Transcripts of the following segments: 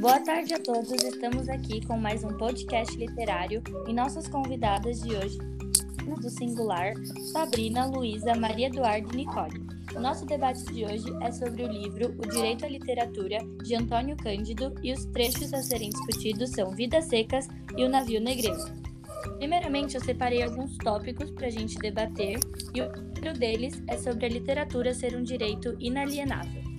Boa tarde a todos, estamos aqui com mais um podcast literário e nossas convidadas de hoje do singular Sabrina, Luísa, Maria Eduardo e Nicole. O nosso debate de hoje é sobre o livro O Direito à Literatura, de Antônio Cândido, e os trechos a serem discutidos são Vidas Secas e O Navio Negreiro. Primeiramente, eu separei alguns tópicos para a gente debater, e o primeiro deles é sobre a literatura ser um direito inalienável.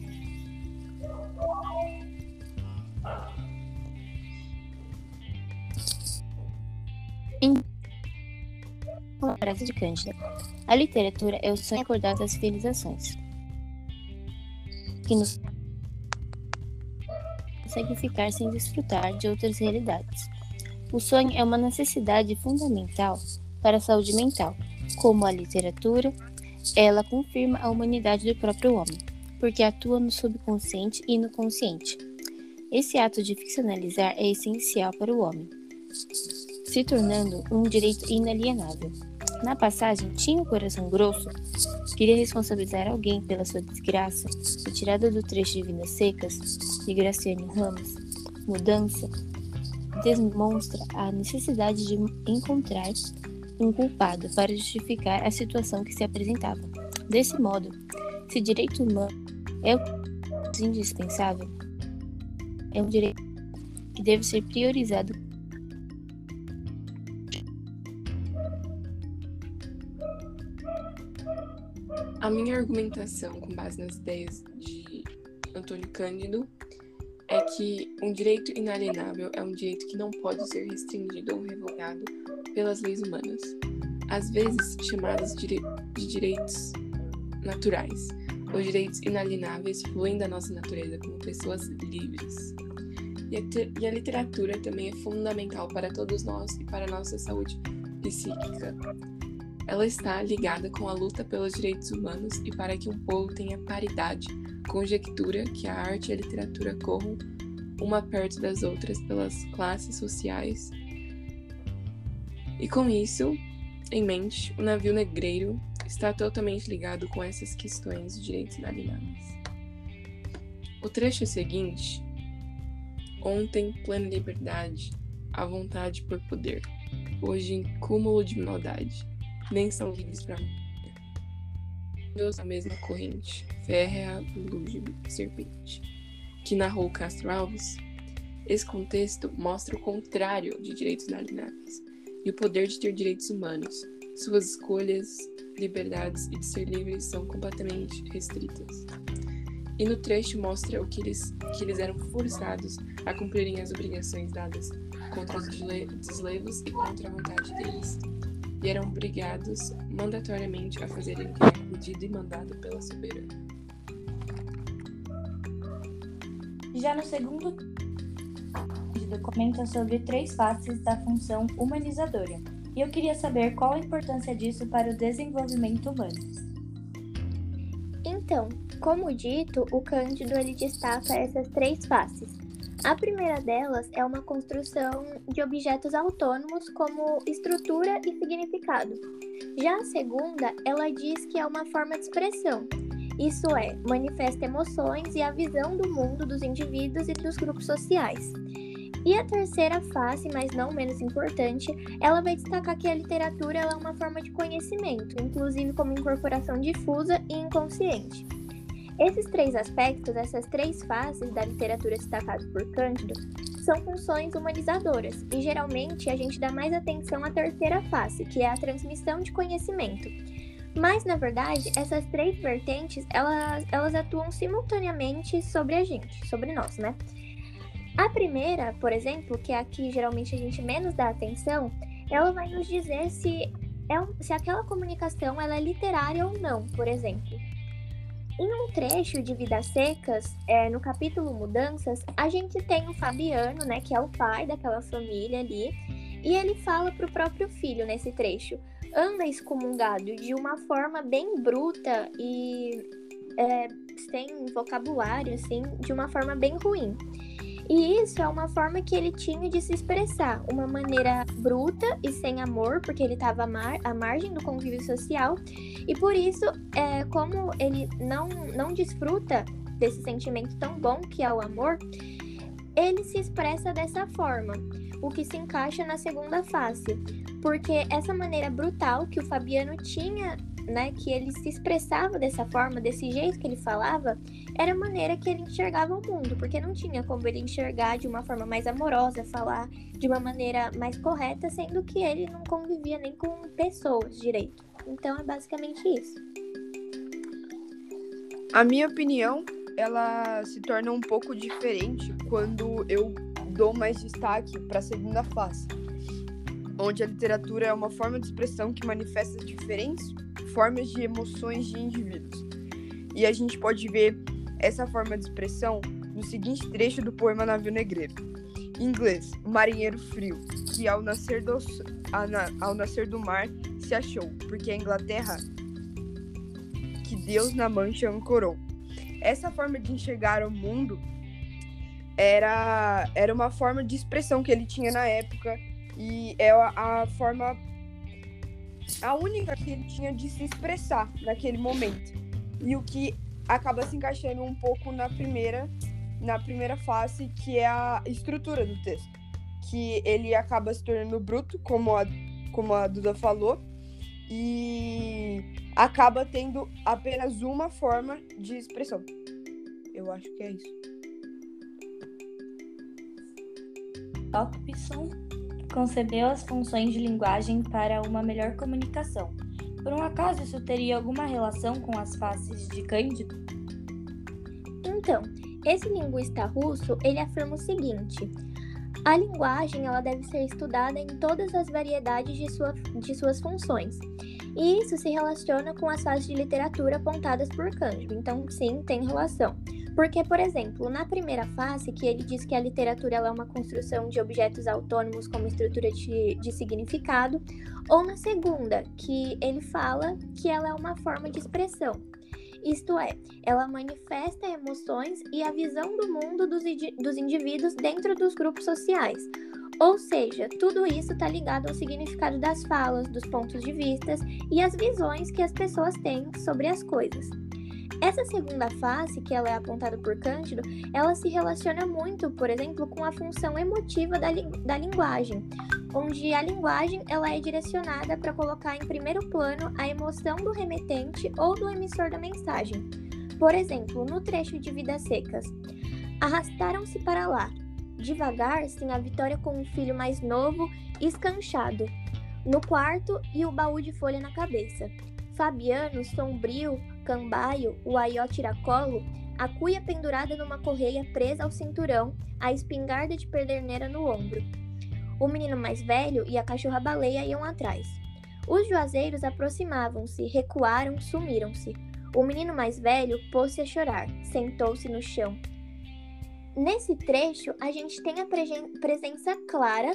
Frase de Cândida. A literatura é o sonho acordado das civilizações, que nos consegue ficar sem desfrutar de outras realidades. O sonho é uma necessidade fundamental para a saúde mental. Como a literatura, ela confirma a humanidade do próprio homem, porque atua no subconsciente e no consciente. Esse ato de ficcionalizar é essencial para o homem, se tornando um direito inalienável. Na passagem, tinha o coração grosso, queria responsabilizar alguém pela sua desgraça, retirada do trecho de Vidas Secas, de Graciane Ramos, mudança, demonstra a necessidade de encontrar um culpado para justificar a situação que se apresentava. Desse modo, se direito humano é indispensável, é um direito que deve ser priorizado A minha argumentação, com base nas ideias de Antônio Cândido, é que um direito inalienável é um direito que não pode ser restringido ou revogado pelas leis humanas, às vezes chamadas de direitos naturais. Os direitos inalienáveis fluem da nossa natureza como pessoas livres. E a, e a literatura também é fundamental para todos nós e para a nossa saúde psíquica. Ela está ligada com a luta pelos direitos humanos e para que um povo tenha paridade, conjectura que a arte e a literatura corram uma perto das outras pelas classes sociais. E com isso em mente, o navio negreiro está totalmente ligado com essas questões de direitos inalienáveis. O trecho seguinte, ontem plena liberdade, a vontade por poder, hoje em cúmulo de maldade nem são livres para Deus a mesma corrente, férrea, lúgubre, serpente, que narrou Castro Alves. Esse contexto mostra o contrário de direitos inalienáveis e o poder de ter direitos humanos. Suas escolhas, liberdades e de ser livres são completamente restritas. E no trecho mostra o que eles, que eles eram forçados a cumprirem as obrigações dadas contra os deslevos e contra a vontade deles e eram obrigados mandatoriamente a fazerem o que era pedido e mandado pela soberana. Já no segundo documenta sobre três faces da função humanizadora, e eu queria saber qual a importância disso para o desenvolvimento humano. Então, como dito, o Cândido ele destaca essas três faces, a primeira delas é uma construção de objetos autônomos como estrutura e significado. Já a segunda, ela diz que é uma forma de expressão, isso é, manifesta emoções e a visão do mundo dos indivíduos e dos grupos sociais. E a terceira face, mas não menos importante, ela vai destacar que a literatura é uma forma de conhecimento, inclusive como incorporação difusa e inconsciente. Esses três aspectos, essas três faces da literatura destacadas por Cândido, são funções humanizadoras e geralmente a gente dá mais atenção à terceira face, que é a transmissão de conhecimento. Mas na verdade, essas três vertentes elas, elas atuam simultaneamente sobre a gente, sobre nós, né? A primeira, por exemplo, que é a que geralmente a gente menos dá atenção, ela vai nos dizer se, é, se aquela comunicação ela é literária ou não, por exemplo. Em um trecho de Vidas Secas, é, no capítulo Mudanças, a gente tem o Fabiano, né, que é o pai daquela família ali, e ele fala para o próprio filho nesse trecho: anda excomungado de uma forma bem bruta e é, sem vocabulário, assim, de uma forma bem ruim. E isso é uma forma que ele tinha de se expressar, uma maneira bruta e sem amor, porque ele estava mar à margem do convívio social, e por isso, é, como ele não, não desfruta desse sentimento tão bom que é o amor, ele se expressa dessa forma, o que se encaixa na segunda face, porque essa maneira brutal que o Fabiano tinha, né, que ele se expressava dessa forma, desse jeito que ele falava, era a maneira que ele enxergava o mundo, porque não tinha como ele enxergar de uma forma mais amorosa, falar de uma maneira mais correta, sendo que ele não convivia nem com pessoas direito. Então é basicamente isso. A minha opinião, ela se torna um pouco diferente quando eu dou mais destaque para a segunda face, onde a literatura é uma forma de expressão que manifesta diferentes formas de emoções de indivíduos. E a gente pode ver essa forma de expressão no seguinte trecho do poema Navio Negreiro. Em inglês, marinheiro frio, que ao nascer do, ao nascer do mar se achou, porque a Inglaterra que Deus na mancha ancorou. Essa forma de enxergar o mundo era, era uma forma de expressão que ele tinha na época e é a, a forma a única que ele tinha de se expressar naquele momento. E o que acaba se encaixando um pouco na primeira na primeira fase, que é a estrutura do texto, que ele acaba se tornando bruto, como a, como a Duda falou, e acaba tendo apenas uma forma de expressão. Eu acho que é isso. Hopkins concebeu as funções de linguagem para uma melhor comunicação. Por um acaso isso teria alguma relação com as faces de Cândido? Então, esse linguista russo, ele afirma o seguinte: a linguagem ela deve ser estudada em todas as variedades de, sua, de suas funções. E isso se relaciona com as fases de literatura apontadas por Cândido. Então, sim, tem relação. Porque, por exemplo, na primeira fase, que ele diz que a literatura é uma construção de objetos autônomos como estrutura de, de significado, ou na segunda, que ele fala que ela é uma forma de expressão. Isto é, ela manifesta emoções e a visão do mundo dos, dos indivíduos dentro dos grupos sociais. Ou seja, tudo isso está ligado ao significado das falas, dos pontos de vista e as visões que as pessoas têm sobre as coisas. Essa segunda face, que ela é apontada por Cândido, ela se relaciona muito, por exemplo, com a função emotiva da, li da linguagem, onde a linguagem ela é direcionada para colocar em primeiro plano a emoção do remetente ou do emissor da mensagem. Por exemplo, no trecho de Vidas Secas, arrastaram-se para lá, devagar, sem a Vitória com o filho mais novo escanchado, no quarto e o baú de folha na cabeça. Fabiano, sombrio, cambaio, o aió tiracolo, a cuia pendurada numa correia presa ao cinturão, a espingarda de pederneira no ombro. O menino mais velho e a cachorra-baleia iam atrás. Os juazeiros aproximavam-se, recuaram, sumiram-se. O menino mais velho pôs-se a chorar, sentou-se no chão. Nesse trecho, a gente tem a presença clara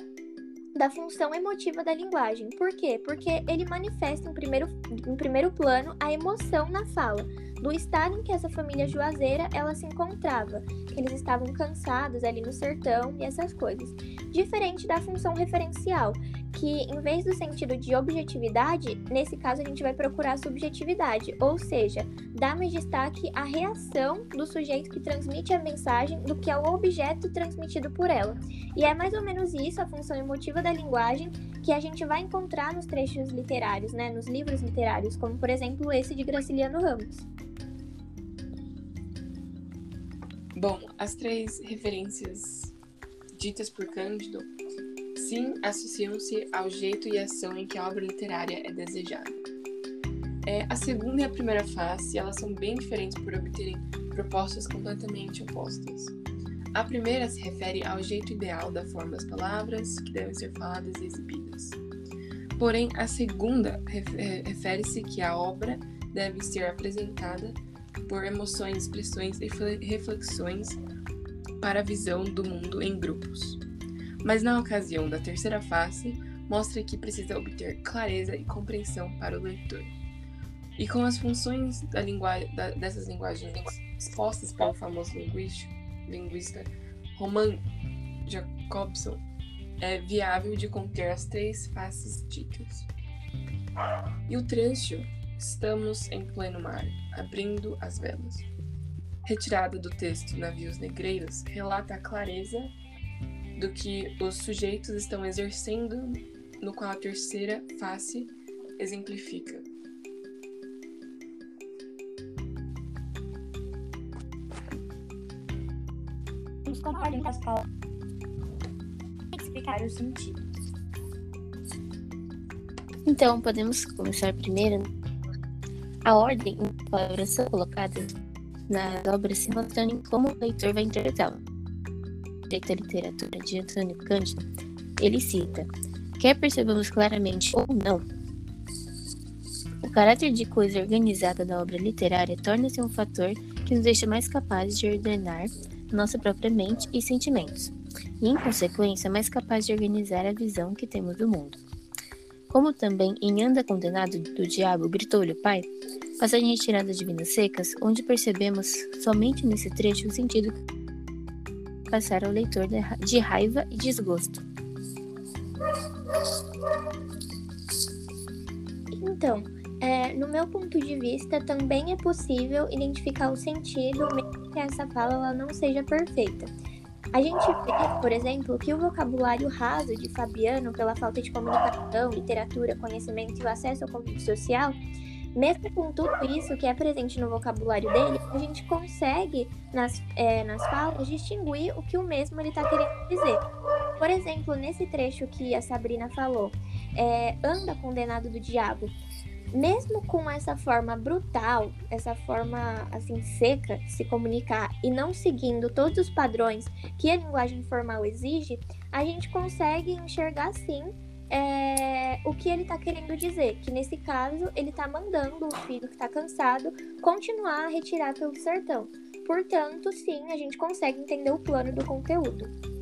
da função emotiva da linguagem. Por quê? Porque ele manifesta em primeiro, em primeiro plano a emoção na fala, do estado em que essa família juazeira ela se encontrava, que eles estavam cansados ali no sertão e essas coisas. Diferente da função referencial, que em vez do sentido de objetividade, nesse caso a gente vai procurar subjetividade, ou seja, dá mais destaque à reação do sujeito que transmite a mensagem do que ao objeto transmitido por ela. E é mais ou menos isso a função emotiva da linguagem que a gente vai encontrar nos trechos literários, né, nos livros literários, como por exemplo esse de Graciliano Ramos. Bom, as três referências ditas por Cândido sim associam-se ao jeito e ação em que a obra literária é desejada. É, a segunda e a primeira face elas são bem diferentes por obterem propostas completamente opostas. A primeira se refere ao jeito ideal da forma das palavras que devem ser faladas e exibidas. Porém, a segunda é, refere-se que a obra deve ser apresentada por emoções, expressões e reflexões para a visão do mundo em grupos. Mas na ocasião da terceira face, mostra que precisa obter clareza e compreensão para o leitor. E com as funções da da, dessas linguagens expostas pelo famoso linguista, Roman Jacobson, é viável de conter as três faces ditas. E o trecho Estamos em pleno mar, abrindo as velas. retirada do texto Navios Negreiros relata a clareza do que os sujeitos estão exercendo, no qual a terceira face exemplifica. Compartilhar com as palavras explicar o sentido. Então, podemos começar primeiro. A ordem em que as palavras são colocadas nas obras se relaciona em como o leitor vai interpretá-la. Direito à literatura de Antônio Cândido, ele cita: quer percebamos claramente ou não, o caráter de coisa organizada da obra literária torna-se um fator que nos deixa mais capazes de ordenar nossa própria mente e sentimentos, e, em consequência, mais capazes de organizar a visão que temos do mundo. Como também em Anda Condenado do Diabo gritou-lhe o Pai, passagem retirada de Vidas Secas, onde percebemos somente nesse trecho o sentido passar ao leitor de raiva e desgosto. Então, é, no meu ponto de vista, também é possível identificar o sentido, mesmo que essa fala ela não seja perfeita. A gente vê, por exemplo, que o vocabulário raso de Fabiano, pela falta de comunicação, literatura, conhecimento e o acesso ao convívio social, mesmo com tudo isso que é presente no vocabulário dele, a gente consegue, nas, é, nas falas, distinguir o que o mesmo ele está querendo dizer. Por exemplo, nesse trecho que a Sabrina falou, é, anda condenado do diabo mesmo com essa forma brutal, essa forma assim seca de se comunicar e não seguindo todos os padrões que a linguagem formal exige, a gente consegue enxergar sim é, o que ele está querendo dizer. Que nesse caso ele está mandando o filho que está cansado continuar a retirar pelo sertão. Portanto, sim, a gente consegue entender o plano do conteúdo.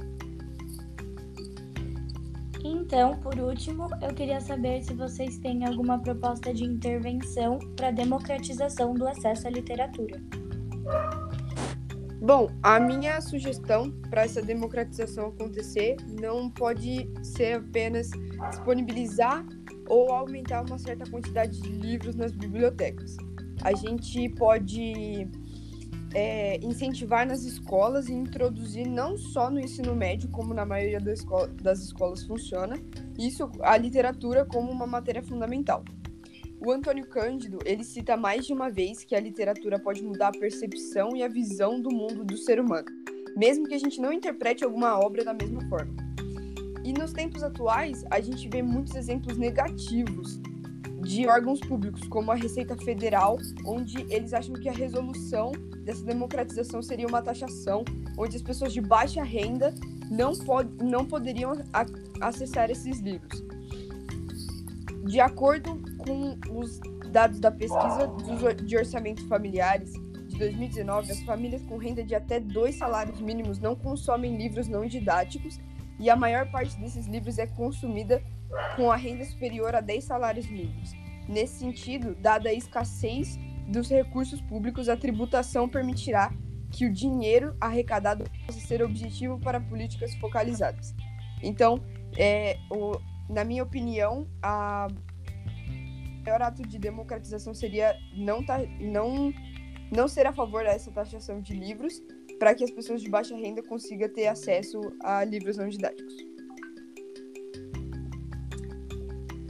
Então, por último, eu queria saber se vocês têm alguma proposta de intervenção para democratização do acesso à literatura. Bom, a minha sugestão para essa democratização acontecer não pode ser apenas disponibilizar ou aumentar uma certa quantidade de livros nas bibliotecas. A gente pode é, incentivar nas escolas e introduzir não só no ensino médio, como na maioria escola, das escolas funciona, isso a literatura como uma matéria fundamental. O Antônio Cândido, ele cita mais de uma vez que a literatura pode mudar a percepção e a visão do mundo do ser humano, mesmo que a gente não interprete alguma obra da mesma forma. E nos tempos atuais, a gente vê muitos exemplos negativos de órgãos públicos, como a Receita Federal, onde eles acham que a resolução dessa democratização seria uma taxação, onde as pessoas de baixa renda não, pod não poderiam acessar esses livros. De acordo com os dados da pesquisa de orçamentos familiares de 2019, as famílias com renda de até dois salários mínimos não consomem livros não didáticos e a maior parte desses livros é consumida com a renda superior a 10 salários mínimos. Nesse sentido, dada a escassez dos recursos públicos, a tributação permitirá que o dinheiro arrecadado possa ser objetivo para políticas focalizadas. Então, é, o, na minha opinião, a maior ato de democratização seria não, tá, não, não ser a favor dessa taxação de livros para que as pessoas de baixa renda consigam ter acesso a livros não didáticos.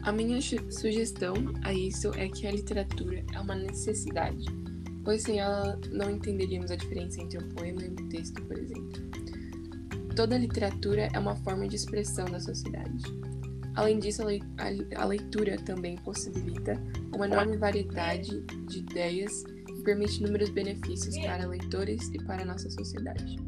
A minha sugestão a isso é que a literatura é uma necessidade, pois sem ela não entenderíamos a diferença entre um poema e um texto, por exemplo. Toda literatura é uma forma de expressão da sociedade. Além disso, a leitura também possibilita uma enorme variedade de ideias e permite inúmeros benefícios para leitores e para a nossa sociedade.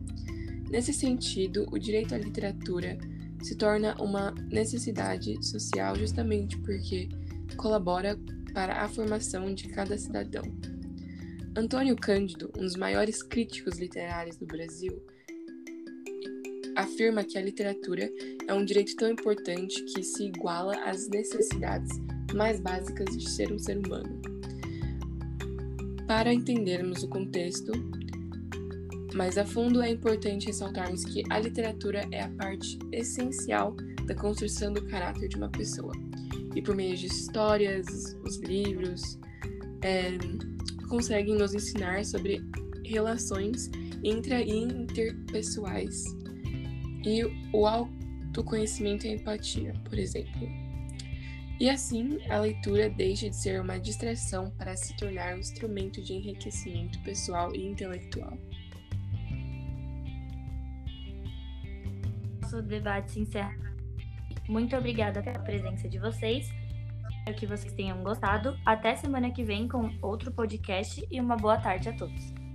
Nesse sentido, o direito à literatura se torna uma necessidade social justamente porque colabora para a formação de cada cidadão. Antônio Cândido, um dos maiores críticos literários do Brasil, afirma que a literatura é um direito tão importante que se iguala às necessidades mais básicas de ser um ser humano. Para entendermos o contexto, mais a fundo, é importante ressaltarmos que a literatura é a parte essencial da construção do caráter de uma pessoa. E por meio de histórias, os livros, é, conseguem nos ensinar sobre relações intra e interpessoais e o autoconhecimento e a empatia, por exemplo. E assim, a leitura deixa de ser uma distração para se tornar um instrumento de enriquecimento pessoal e intelectual. Nosso debate se encerra. Muito obrigada pela presença de vocês. Espero que vocês tenham gostado. Até semana que vem com outro podcast e uma boa tarde a todos.